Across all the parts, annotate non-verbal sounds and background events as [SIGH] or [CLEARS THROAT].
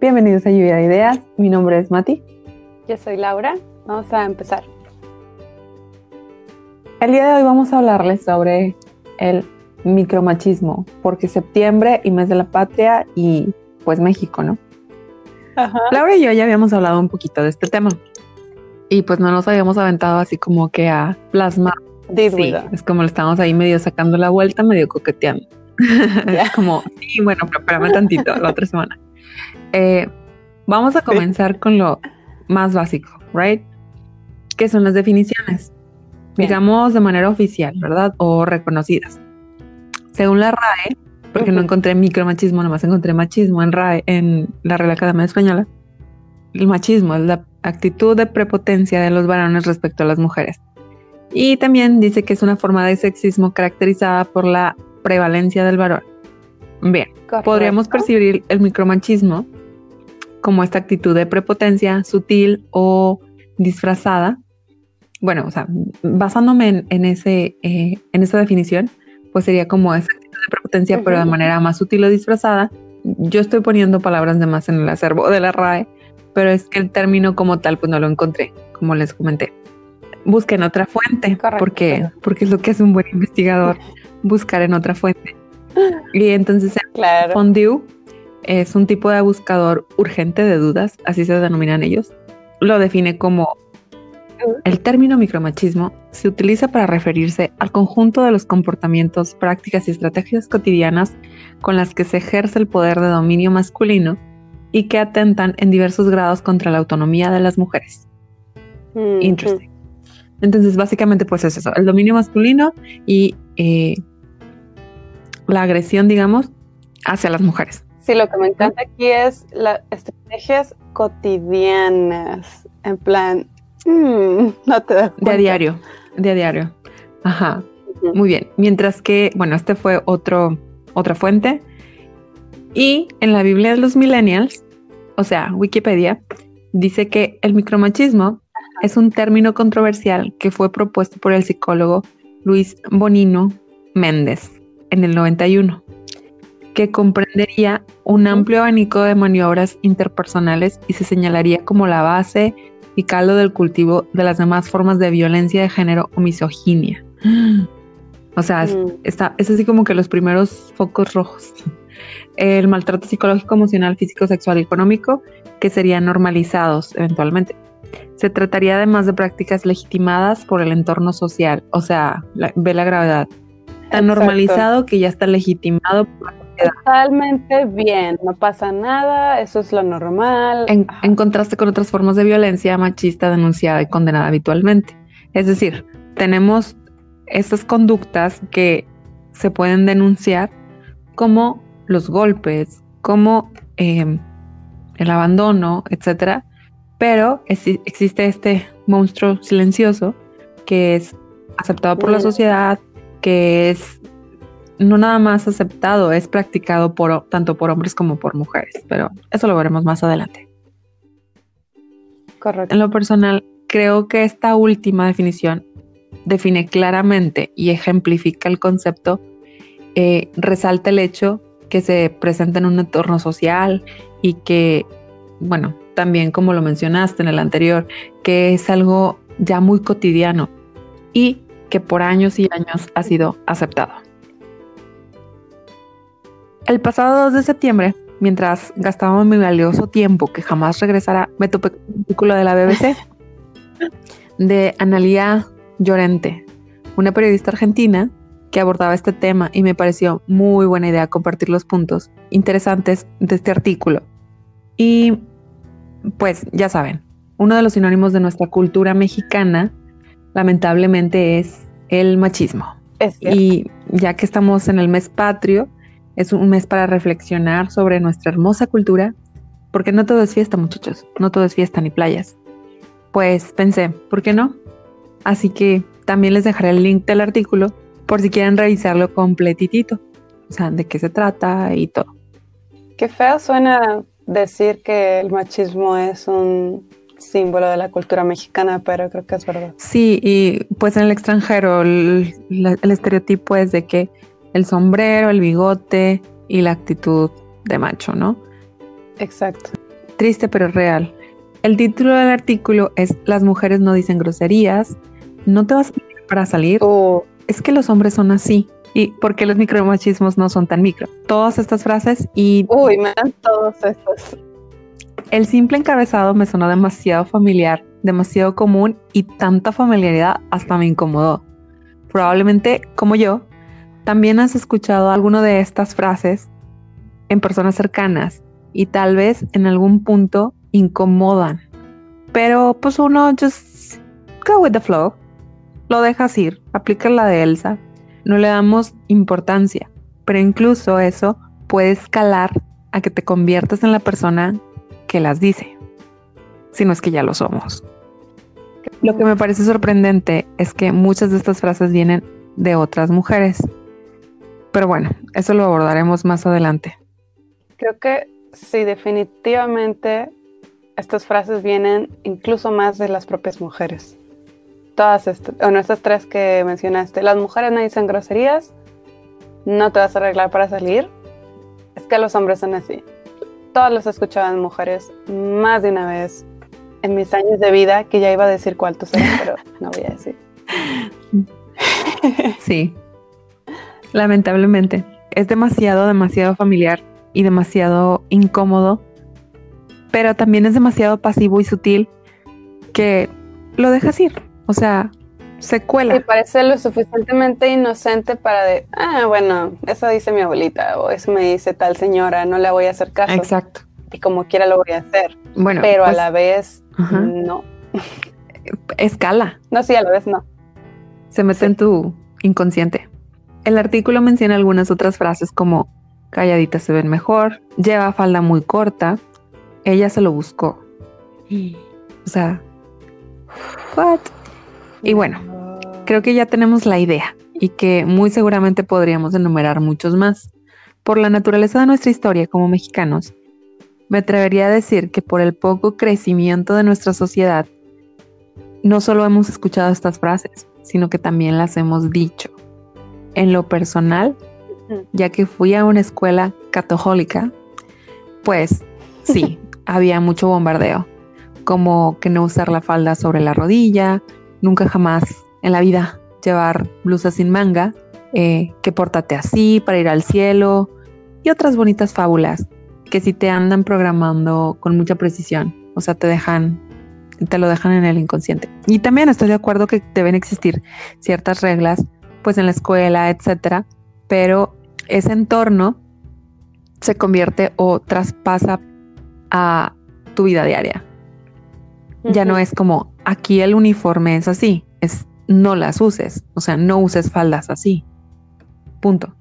Bienvenidos a Lluvia de Ideas. Mi nombre es Mati. Yo soy Laura. Vamos a empezar. El día de hoy vamos a hablarles sobre el micromachismo, porque septiembre y mes de la patria y pues México, ¿no? Ajá. Laura y yo ya habíamos hablado un poquito de este tema y pues no nos habíamos aventado así como que a plasmar. Sí, es como le estamos ahí medio sacando la vuelta, medio coqueteando. es [LAUGHS] como, sí, bueno, prepárame tantito la otra semana. Eh, vamos a comenzar con lo más básico, ¿right? Que son las definiciones, digamos de manera oficial, ¿verdad? O reconocidas. Según la RAE, porque no encontré micromachismo, nomás encontré machismo en RAE, en la Real Academia Española. El machismo es la actitud de prepotencia de los varones respecto a las mujeres. Y también dice que es una forma de sexismo caracterizada por la prevalencia del varón. Bien, podríamos percibir el micromachismo como esta actitud de prepotencia sutil o disfrazada. Bueno, o sea, basándome en, ese, eh, en esa definición, pues sería como esa actitud de prepotencia, pero de manera más sutil o disfrazada. Yo estoy poniendo palabras de más en el acervo de la RAE, pero es que el término como tal, pues no lo encontré, como les comenté. Busquen otra fuente, porque, porque es lo que hace un buen investigador, buscar en otra fuente. Y entonces claro. Fondue es un tipo de buscador urgente de dudas, así se denominan ellos. Lo define como el término micromachismo se utiliza para referirse al conjunto de los comportamientos, prácticas y estrategias cotidianas con las que se ejerce el poder de dominio masculino y que atentan en diversos grados contra la autonomía de las mujeres. Interesting. Entonces, básicamente, pues es eso, el dominio masculino y eh, la agresión, digamos, hacia las mujeres. Sí, lo que me encanta aquí es las estrategias cotidianas, en plan, mm, [LAUGHS] no te das De a diario, de a diario. Ajá. Muy bien. Mientras que, bueno, este fue otro, otra fuente. Y en la Biblia de los Millennials, o sea, Wikipedia, dice que el micromachismo es un término controversial que fue propuesto por el psicólogo Luis Bonino Méndez en el 91 que comprendería un amplio abanico de maniobras interpersonales y se señalaría como la base y caldo del cultivo de las demás formas de violencia de género o misoginia. O sea, mm. está, es así como que los primeros focos rojos. El maltrato psicológico, emocional, físico, sexual y económico que serían normalizados eventualmente. Se trataría además de prácticas legitimadas por el entorno social, o sea, ve la gravedad. Tan normalizado que ya está legitimado por Totalmente bien, no pasa nada, eso es lo normal. En, contraste con otras formas de violencia machista denunciada y condenada habitualmente. Es decir, tenemos estas conductas que se pueden denunciar como los golpes, como em, el abandono, etcétera, pero existe este monstruo silencioso que es aceptado por la sociedad, que es no nada más aceptado, es practicado por, tanto por hombres como por mujeres, pero eso lo veremos más adelante. Correcto. En lo personal, creo que esta última definición define claramente y ejemplifica el concepto, eh, resalta el hecho que se presenta en un entorno social y que, bueno, también como lo mencionaste en el anterior, que es algo ya muy cotidiano y que por años y años ha sido aceptado. El pasado 2 de septiembre, mientras gastaba mi valioso tiempo que jamás regresará, me topé con un artículo de la BBC [LAUGHS] de Analía Llorente, una periodista argentina que abordaba este tema y me pareció muy buena idea compartir los puntos interesantes de este artículo. Y pues ya saben, uno de los sinónimos de nuestra cultura mexicana lamentablemente es el machismo. y ya que estamos en el mes patrio, es un mes para reflexionar sobre nuestra hermosa cultura, porque no todo es fiesta, muchachos, no todo es fiesta ni playas. Pues pensé, ¿por qué no? Así que también les dejaré el link del artículo por si quieren revisarlo completitito, o sea, de qué se trata y todo. Qué feo suena decir que el machismo es un símbolo de la cultura mexicana, pero creo que es verdad. Sí, y pues en el extranjero el estereotipo es de que el sombrero, el bigote y la actitud de macho, ¿no? Exacto. triste pero real. El título del artículo es Las mujeres no dicen groserías, no te vas a para salir. o Es que los hombres son así. ¿Y por qué los micromachismos no son tan micro? Todas estas frases y... Uy, me dan todos estos. El simple encabezado me sonó demasiado familiar, demasiado común y tanta familiaridad hasta me incomodó. Probablemente, como yo, también has escuchado alguno de estas frases en personas cercanas y tal vez en algún punto incomodan. Pero pues uno just go with the flow. Lo dejas ir, aplica la de Elsa. No le damos importancia, pero incluso eso puede escalar a que te conviertas en la persona que las dice, si no es que ya lo somos. Lo que me parece sorprendente es que muchas de estas frases vienen de otras mujeres. Pero bueno, eso lo abordaremos más adelante. Creo que sí, definitivamente estas frases vienen incluso más de las propias mujeres. Todas estas, bueno, estas tres que mencionaste. Las mujeres no dicen groserías, no te vas a arreglar para salir. Es que los hombres son así. Todas las en mujeres más de una vez en mis años de vida, que ya iba a decir cuántos eran, pero no voy a decir. [LAUGHS] Sí, lamentablemente. Es demasiado, demasiado familiar y demasiado incómodo, pero también es demasiado pasivo y sutil que lo dejas ir. O sea, se cuela. Y parece lo suficientemente inocente para de, ah, bueno, eso dice mi abuelita o eso me dice tal señora, no le voy a hacer caso. Exacto. Y como quiera lo voy a hacer. Bueno, pero a pues, la vez, ajá. no. escala. No, sí, a la vez no. se mete Sí. en tu inconsciente. El artículo menciona algunas otras frases como calladita se ven mejor, lleva falda muy corta, ella se lo buscó. [GASPS] O sea, what? Y bueno, creo que ya tenemos la idea y que muy seguramente podríamos enumerar muchos más. Por la naturaleza de nuestra historia como mexicanos, me atrevería a decir que por el poco crecimiento de nuestra sociedad, no solo hemos escuchado estas frases, sino que también las hemos dicho. En lo personal, ya que fui a una escuela católica, pues sí, [LAUGHS] había mucho bombardeo, como que no usar la falda sobre la rodilla, nunca jamás en la vida llevar blusa sin manga, eh, que pórtate así para ir al cielo y otras bonitas fábulas que si te andan programando con mucha precisión, o sea, te dejan, te lo dejan en el inconsciente. Y también estoy de acuerdo que deben existir ciertas reglas, pues en la escuela, etcétera, pero ese entorno se convierte o traspasa a tu vida diaria. Ya no es como aquí el uniforme es así, es no las uses, o sea, no uses faldas así. Punto.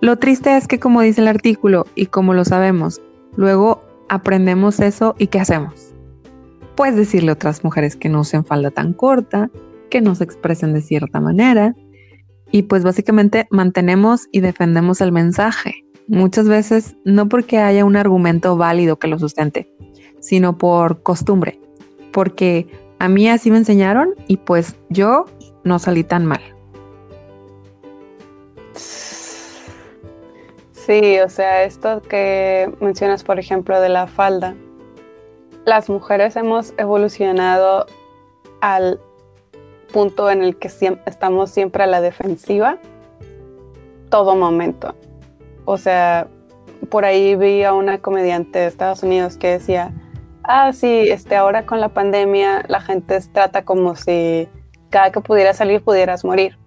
Lo triste es que como dice el artículo y como lo sabemos, luego aprendemos eso y ¿qué hacemos? Pues decirle a otras mujeres que no usen falda tan corta, que no se expresen de cierta manera y pues básicamente mantenemos y defendemos el mensaje. Muchas veces no porque haya un argumento válido que lo sustente, sino por costumbre, porque a mí así me enseñaron y pues yo no salí tan mal. Sí, o sea, esto que mencionas, por ejemplo, de la falda. Las mujeres hemos evolucionado al punto en el que siem- estamos siempre a la defensiva todo momento. O sea, por ahí vi a una comediante de Estados Unidos que decía, ah, sí, este, ahora con la pandemia la gente trata como si cada que pudieras salir pudieras morir.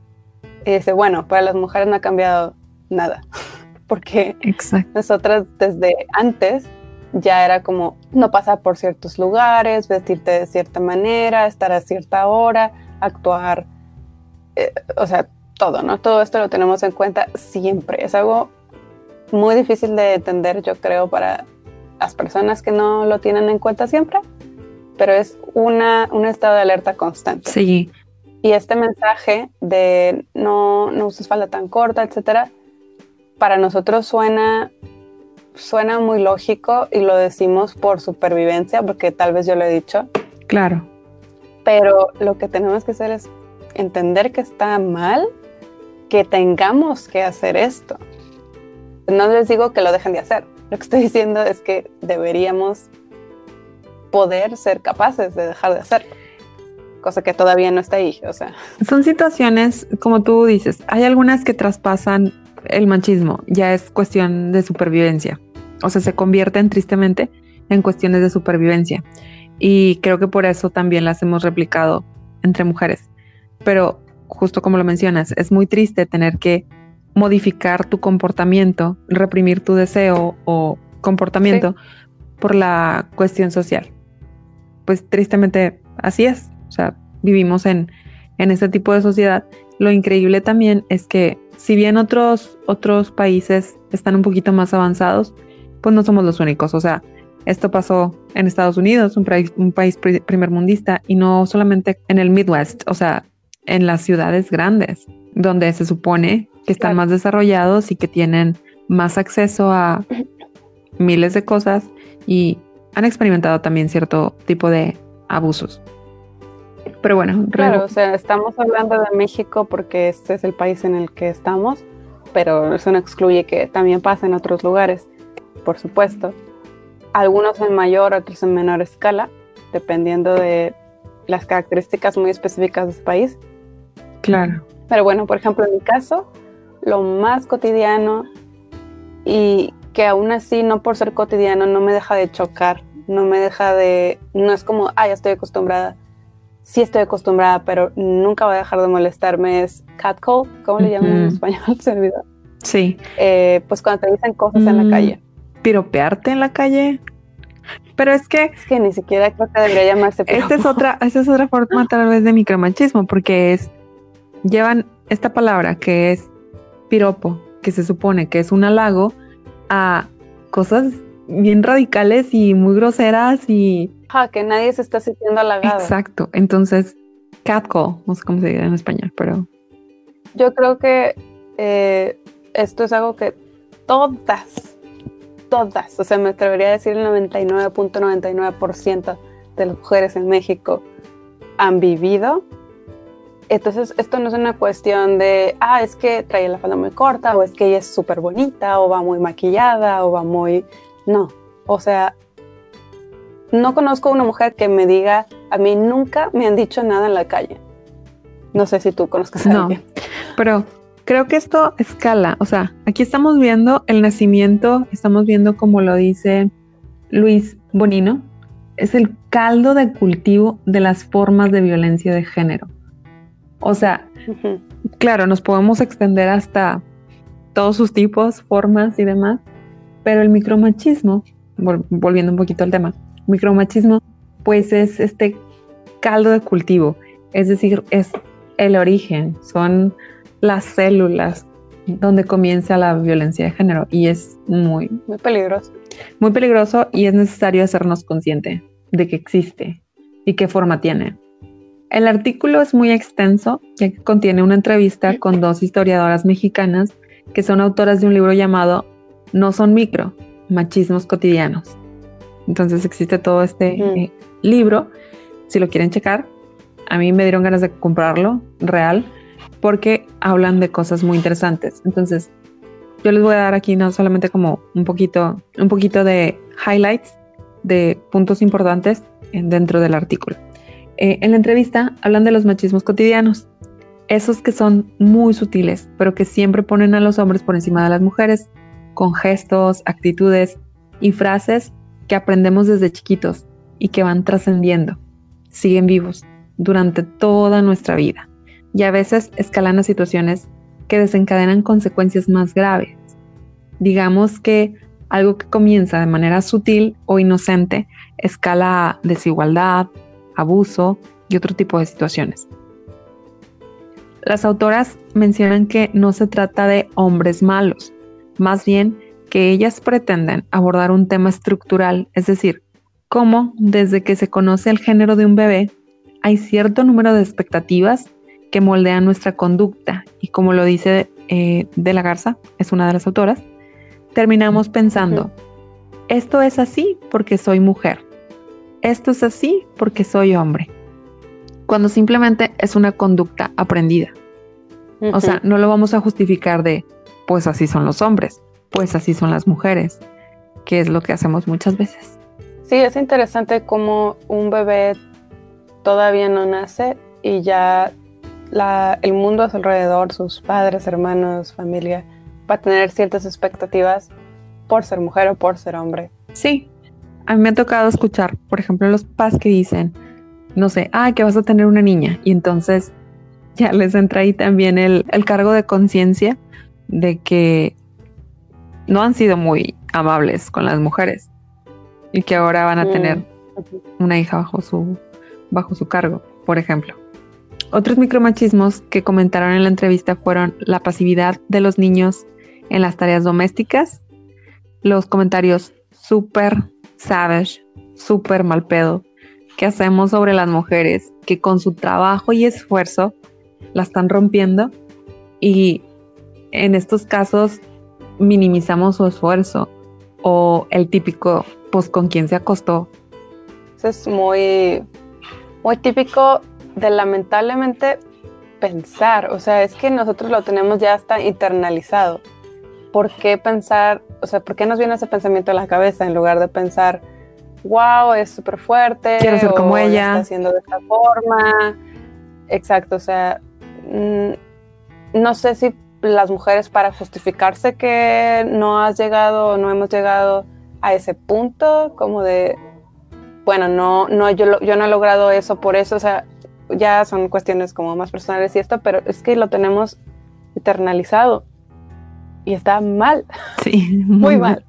Y dice, bueno, para las mujeres no ha cambiado nada, [LAUGHS] porque Exacto. nosotras desde antes ya era como no pasar por ciertos lugares, vestirte de cierta manera, estar a cierta hora, actuar, eh, o sea, todo, ¿no? Todo esto lo tenemos en cuenta siempre. Es algo muy difícil de entender, yo creo, para las personas que no lo tienen en cuenta siempre, pero es una, un estado de alerta constante. Sí, Y este mensaje de no, no uses falda tan corta, etcétera, para nosotros suena, suena muy lógico y lo decimos por supervivencia, porque tal vez yo lo he dicho, claro. Pero lo que tenemos que hacer es entender que está mal que tengamos que hacer esto. No les digo que lo dejen de hacer, Lo que estoy diciendo es que deberíamos poder ser capaces de dejar de hacerlo, cosa que todavía no está ahí, o sea. Son situaciones, como tú dices, hay algunas que traspasan el machismo, ya es cuestión de supervivencia, o sea, se convierten tristemente en cuestiones de supervivencia y creo que por eso también las hemos replicado entre mujeres. Pero justo como lo mencionas, es muy triste tener que modificar tu comportamiento, reprimir tu deseo o comportamiento por la cuestión social. Pues tristemente así es. O sea, vivimos en, en este tipo de sociedad. Lo increíble también es que si bien otros, otros países están un poquito más avanzados, pues no somos los únicos. O sea, esto pasó en Estados Unidos, un, país, un país primermundista, y no solamente en el Midwest, o sea, en las ciudades grandes, donde se supone que están más desarrollados y que tienen más acceso a [CLEARS THROAT] miles de cosas y han experimentado también cierto tipo de abusos. Pero bueno, claro, o sea, estamos hablando de México porque este es el país en el que estamos, pero eso no excluye que también pasa en otros lugares, por supuesto. Algunos en mayor, otros en menor escala, dependiendo de las características muy específicas de ese país. Claro. Pero bueno, por ejemplo, en mi caso, lo más cotidiano y que aún así, no por ser cotidiano, no me deja de chocar, no me deja de, no es como, ah, ya estoy acostumbrada. Sí estoy acostumbrada, pero nunca va a dejar de molestarme, es catcall, ¿cómo le llaman en español? [LAUGHS] Se olvidó. Sí. Eh, pues cuando te dicen cosas en la mm, calle. ¿Piropearte en la calle? Pero es que... Es que ni siquiera creo que debería llamarse Esta es otra, esta es otra forma tal vez de micromachismo, porque es, llevan esta palabra que es piropo, que se supone que es un halago, a cosas bien radicales y muy groseras y... Ah, que nadie se está sintiendo halagado. Exacto. Entonces, catcall, no sé cómo se dice en español, pero... Yo creo que eh, esto es algo que todas, todas, o sea, me atrevería a decir el 99.99% de las mujeres en México han vivido. Entonces, esto no es una cuestión de, ah, es que trae la falda muy corta, o es que ella es súper bonita, o va muy maquillada, o va muy... No, o sea, no conozco una mujer que me diga, a mí nunca me han dicho nada en la calle. No sé si tú conozcas a no, Pero creo que esto escala, o sea, aquí estamos viendo el nacimiento, estamos viendo como lo dice Luis Bonino, es el caldo de cultivo de las formas de violencia de género. O sea, claro, nos podemos extender hasta todos sus tipos, formas y demás, pero el micromachismo, volviendo un poquito al tema, micromachismo, pues es este caldo de cultivo, es decir, es el origen, son las células donde comienza la violencia de género y es muy, muy peligroso. Muy peligroso y es necesario hacernos consciente de que existe y qué forma tiene. El artículo es muy extenso, ya que contiene una entrevista con dos historiadoras mexicanas que son autoras de un libro llamado No son micro, machismos cotidianos. Entonces existe todo este eh, libro, si lo quieren checar. A mí me dieron ganas de comprarlo, real, porque hablan de cosas muy interesantes. Entonces, yo les voy a dar aquí no solamente como un poquito, un poquito de highlights de puntos importantes dentro del artículo. Eh, en la entrevista hablan de los machismos cotidianos, esos que son muy sutiles, pero que siempre ponen a los hombres por encima de las mujeres, con gestos, actitudes y frases que aprendemos desde chiquitos y que van trascendiendo, siguen vivos durante toda nuestra vida y a veces escalan a situaciones que desencadenan consecuencias más graves. Digamos que algo que comienza de manera sutil o inocente escala a desigualdad, abuso y otro tipo de situaciones. Las autoras mencionan que no se trata de hombres malos, más bien que ellas pretenden abordar un tema estructural, es decir, cómo desde que se conoce el género de un bebé hay cierto número de expectativas que moldean nuestra conducta y como lo dice eh, De la Garza, es una de las autoras, terminamos pensando, esto es así porque soy mujer esto es así porque soy hombre, cuando simplemente es una conducta aprendida. O sea, no lo vamos a justificar de, pues así son los hombres, pues así son las mujeres. que es lo que hacemos muchas veces. Sí, es interesante cómo un bebé todavía no nace y ya el mundo a su alrededor, sus padres, hermanos, familia, va a tener ciertas expectativas por ser mujer o por ser hombre. Sí, a mí me ha tocado escuchar, por ejemplo, los papás que dicen, no sé, ah, que vas a tener una niña. Y entonces ya les entra ahí también el, cargo de conciencia de que no han sido muy amables con las mujeres y que ahora van a tener mm, una hija bajo su, bajo su cargo, por ejemplo. Otros micromachismos que comentaron en la entrevista fueron la pasividad de los niños en las tareas domésticas, los comentarios súper savage, súper mal pedo que hacemos sobre las mujeres que con su trabajo y esfuerzo la están rompiendo y en estos casos minimizamos su esfuerzo o el típico, pues con quién se acostó. Eso es muy, muy típico de lamentablemente pensar, o sea, es que nosotros lo tenemos ya hasta internalizado. ¿Por qué pensar, o sea, por qué nos viene ese pensamiento a la cabeza en lugar de pensar, wow, es súper fuerte. Quiero ser como ella. Está haciendo de esta forma. Exacto, o sea, mm, no sé si las mujeres para justificarse que no has llegado, no hemos llegado a ese punto, como de, bueno, no, no, yo, yo no he logrado eso por eso, o sea, ya son cuestiones como más personales y esto, pero es que lo tenemos eternalizado y está mal. [LAUGHS] Sí, [LAUGHS] muy, mal.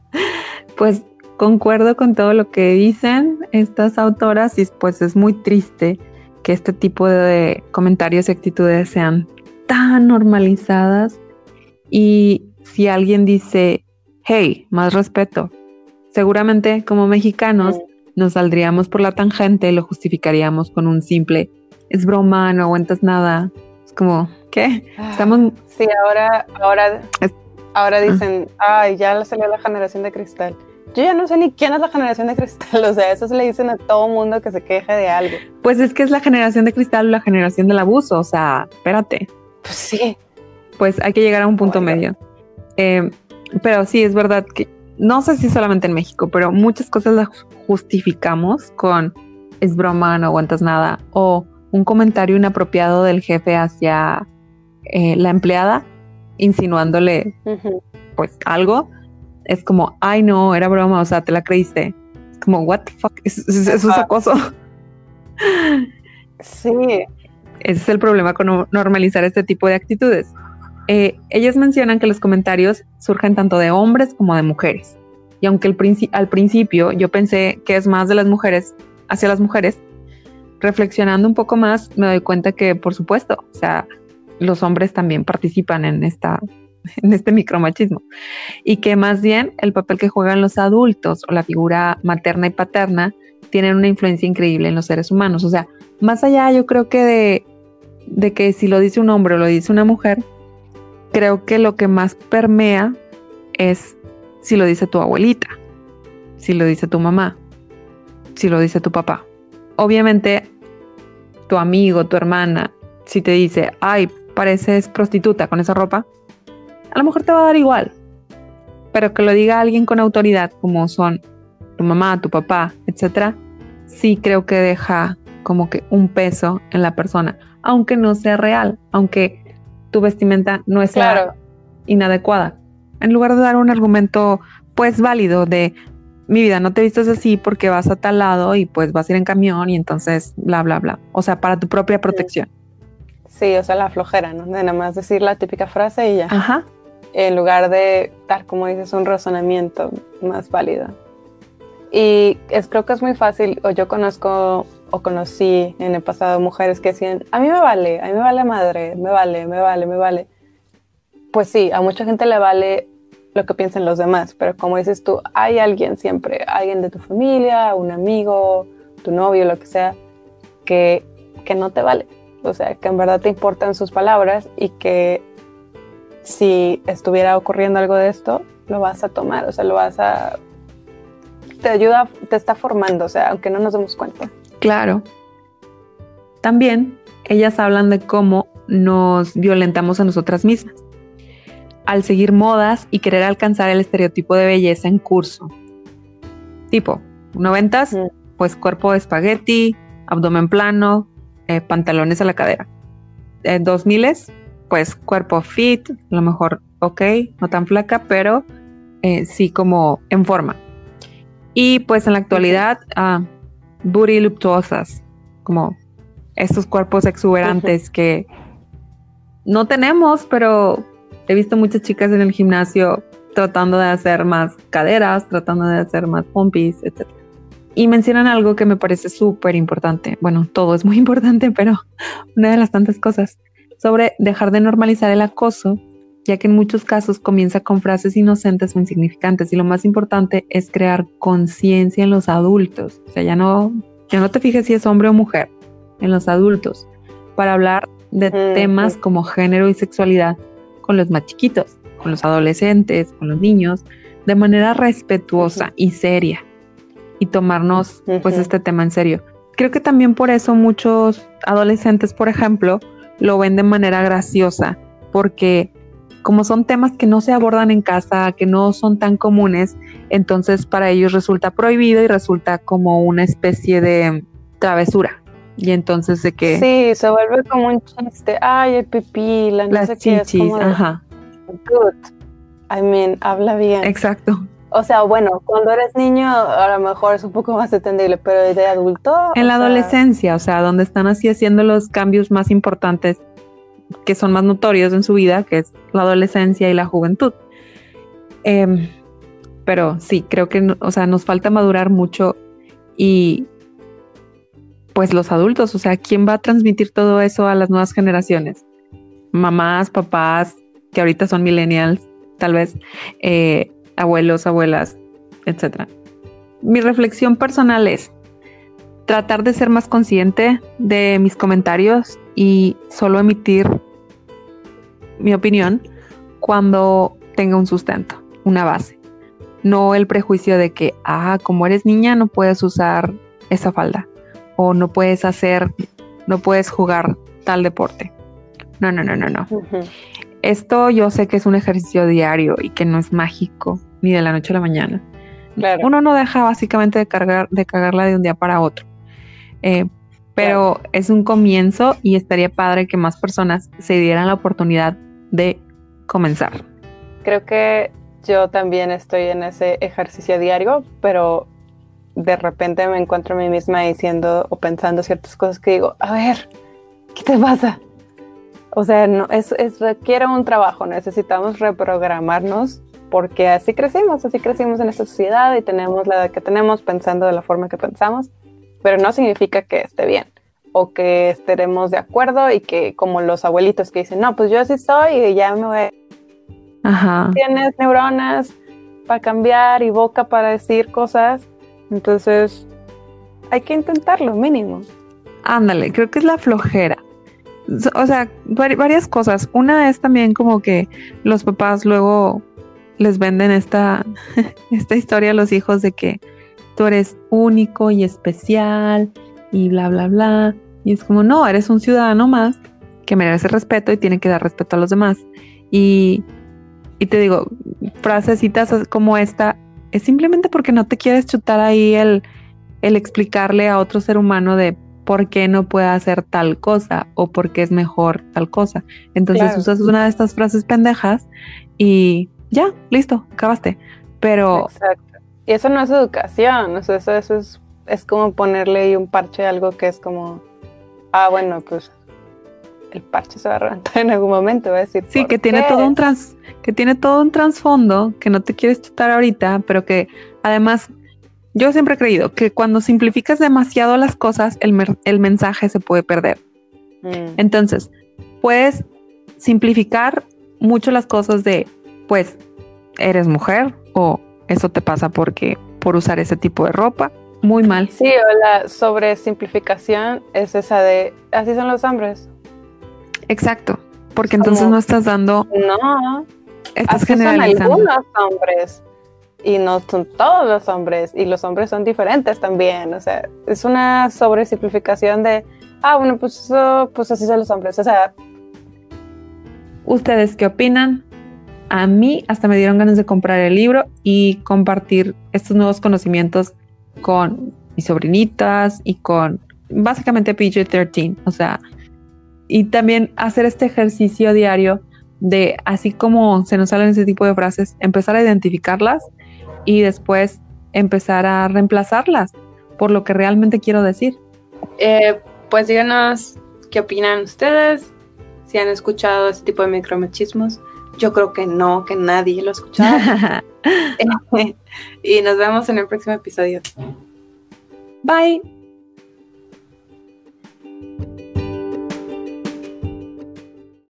Pues Concuerdo con todo lo que dicen estas autoras y pues es muy triste que este tipo de comentarios y actitudes sean tan normalizadas y si alguien dice, hey, más respeto, seguramente como mexicanos nos saldríamos por la tangente y lo justificaríamos con un simple, es broma, no aguantas nada. Es como, ¿qué? Ah, Estamos... Sí, ahora, ahora, ahora dicen, ay, ya salió la generación de cristal. Yo ya no sé ni quién es la generación de cristal, [LAUGHS] o sea, eso se le dicen a todo mundo que se queje de algo. Pues es que es la generación de cristal o la generación del abuso, o sea, espérate. Pues sí. Pues hay que llegar a un punto medio. Eh, pero sí, es verdad que no sé si solamente en México, pero muchas cosas las justificamos con es broma, no aguantas nada, o un comentario inapropiado del jefe hacia eh, la empleada, insinuándole pues algo es como, ay no, era broma, o sea, te la creíste. Es como, what the fuck, eso es, acoso. Sí. Ese es el problema con normalizar este tipo de actitudes. Eh, ellas mencionan que los comentarios surgen tanto de hombres como de mujeres. Y aunque el al principio yo pensé que es más de las mujeres hacia las mujeres, reflexionando un poco más me doy cuenta que, por supuesto, o sea, los hombres también participan en esta [LAUGHS] en este micromachismo. Y que más bien el papel que juegan los adultos o la figura materna y paterna tienen una influencia increíble en los seres humanos. O sea, más allá yo creo que de, de que si lo dice un hombre o lo dice una mujer, creo que lo que más permea es si lo dice tu abuelita, si lo dice tu mamá, si lo dice tu papá. Obviamente, tu amigo, tu hermana, si te dice, ay, pareces prostituta con esa ropa, a lo mejor te va a dar igual, pero que lo diga alguien con autoridad, como son tu mamá, tu papá, etcétera, sí creo que deja como que un peso en la persona, aunque no sea real, aunque tu vestimenta no es inadecuada. En lugar de dar un argumento pues válido de mi vida, no te vistes así porque vas a tal lado y pues vas a ir en camión y entonces bla, bla, bla. O sea, para tu propia protección. Sí, o sea, la flojera, ¿no? De nada más decir la típica frase y ya. Ajá en lugar de dar, como dices, un razonamiento más válido. Y es, creo que es muy fácil, o yo conozco o conocí en el pasado mujeres que decían, a mí me vale, a mí me vale madre, me vale, me vale, me vale. Pues sí, a mucha gente le vale lo que piensen los demás, pero como dices tú, hay alguien siempre, alguien de tu familia, un amigo, tu novio, lo que sea, que, que no te vale. O sea, que en verdad te importan sus palabras y que si estuviera ocurriendo algo de esto, lo vas a tomar, o sea, lo vas a... Te ayuda, te está formando, o sea, aunque no nos demos cuenta. Claro. También ellas hablan de cómo nos violentamos a nosotras mismas al seguir modas y querer alcanzar el estereotipo de belleza en curso. tipo, noventas, pues cuerpo de espagueti, abdomen plano, eh, pantalones a la cadera. Eh, dos miles, pues cuerpo fit, a lo mejor ok, no tan flaca, pero eh, sí como en forma. Y pues en la actualidad, uh, booty luptuosas, como estos cuerpos exuberantes que no tenemos, pero he visto muchas chicas en el gimnasio tratando de hacer más caderas, tratando de hacer más pompis, etc. Y mencionan algo que me parece súper importante. Bueno, todo es muy [LAUGHS] importante, pero una de las tantas cosas sobre dejar de normalizar el acoso, ya que en muchos casos comienza con frases inocentes o insignificantes y lo más importante es crear conciencia en los adultos. O sea, ya no, ya no te fijes si es hombre o mujer, en los adultos, para hablar de temas como género y sexualidad con los más chiquitos, con los adolescentes, con los niños, de manera respetuosa y seria y tomarnos pues este tema en serio. Creo que también por eso muchos adolescentes, por ejemplo, lo ven de manera graciosa, porque como son temas que no se abordan en casa, que no son tan comunes, entonces para ellos resulta prohibido y resulta como una especie de travesura. Y entonces de que... Sí, se vuelve como un chiste. Ay, el pipí, la no sé qué, ajá. Good. I mean, habla bien. Exacto. O sea, bueno, cuando eres niño a lo mejor es un poco más entendible, pero de adulto... En la adolescencia, o sea, donde están así haciendo los cambios más importantes que son más notorios en su vida, que es la adolescencia y la juventud. Em, pero sí, creo que, o sea, nos falta madurar mucho y pues los adultos, o sea, ¿quién va a transmitir todo eso a las nuevas generaciones? Mamás, papás, que ahorita son millennials, tal vez, eh, abuelos, abuelas, etc. Mi reflexión personal es tratar de ser más consciente de mis comentarios y solo emitir mi opinión cuando tenga un sustento, una base. No el prejuicio de que, ah, como eres niña no puedes usar esa falda o no puedes hacer, no puedes jugar tal deporte. No, no, no, no, no. Esto yo sé que es un ejercicio diario y que no es mágico ni de la noche a la mañana. Uno no deja básicamente de cargar, de cagarla de un día para otro. Eh, pero es un comienzo y estaría padre que más personas se dieran la oportunidad de comenzar. Creo que yo también estoy en ese ejercicio diario, pero de repente me encuentro a mí misma diciendo o pensando ciertas cosas que digo, a ver, ¿qué te pasa? O sea, no, es, es, requiere un trabajo, necesitamos reprogramarnos porque así crecimos, así crecimos en esta sociedad y tenemos la edad que tenemos pensando de la forma que pensamos, pero no significa que esté bien o que estaremos de acuerdo y que como los abuelitos que dicen, no, pues yo así soy y ya me voy. Ajá. Tienes neuronas para cambiar y boca para decir cosas, entonces hay que intentarlo mínimo. Ándale, creo que es la flojera. O sea, varias cosas. Una es también como que los papás luego les venden esta, [LAUGHS] esta historia a los hijos de que tú eres único y especial y bla, bla, bla. Y es como, no, eres un ciudadano más que merece respeto y tiene que dar respeto a los demás. Y, y te digo, frasecitas como esta, es simplemente porque no te quieres chutar ahí el, el explicarle a otro ser humano de por qué no puede hacer tal cosa o por qué es mejor tal cosa. Entonces usas una de estas frases pendejas y ya, listo, acabaste. Pero... Exacto. Y eso no es educación, o sea, eso, eso es, es como ponerle ahí un parche a algo que es como, ah, bueno, pues el parche se va a reventar en algún momento, va a decir. Sí, que tiene todo un trans, que tiene todo un trasfondo que no te quieres chutar ahorita, pero que además yo siempre he creído que cuando simplificas demasiado las cosas, el, el mensaje se puede perder. Mm. Entonces, puedes simplificar mucho las cosas de pues eres mujer o eso te pasa porque por usar ese tipo de ropa, muy mal. Sí, o la sobresimplificación es esa de así son los hombres. Exacto, porque entonces no estás dando No. Estás así son algunos hombres y no son todos los hombres y los hombres son diferentes también, o sea, es una sobresimplificación de ah, bueno, pues pues así son los hombres, o sea, ¿Ustedes qué opinan? a mí hasta me dieron ganas de comprar el libro y compartir estos nuevos conocimientos con mis sobrinitas y con básicamente PG-13, o sea, y también hacer este ejercicio diario de, así como se nos salen ese tipo de frases, empezar a identificarlas y después empezar a reemplazarlas por lo que realmente quiero decir. Eh, pues díganos qué opinan ustedes, si han escuchado este tipo de micromachismos. Yo creo que no, que nadie lo ha escuchado. [LAUGHS] [LAUGHS] y nos vemos en el próximo episodio. Bye.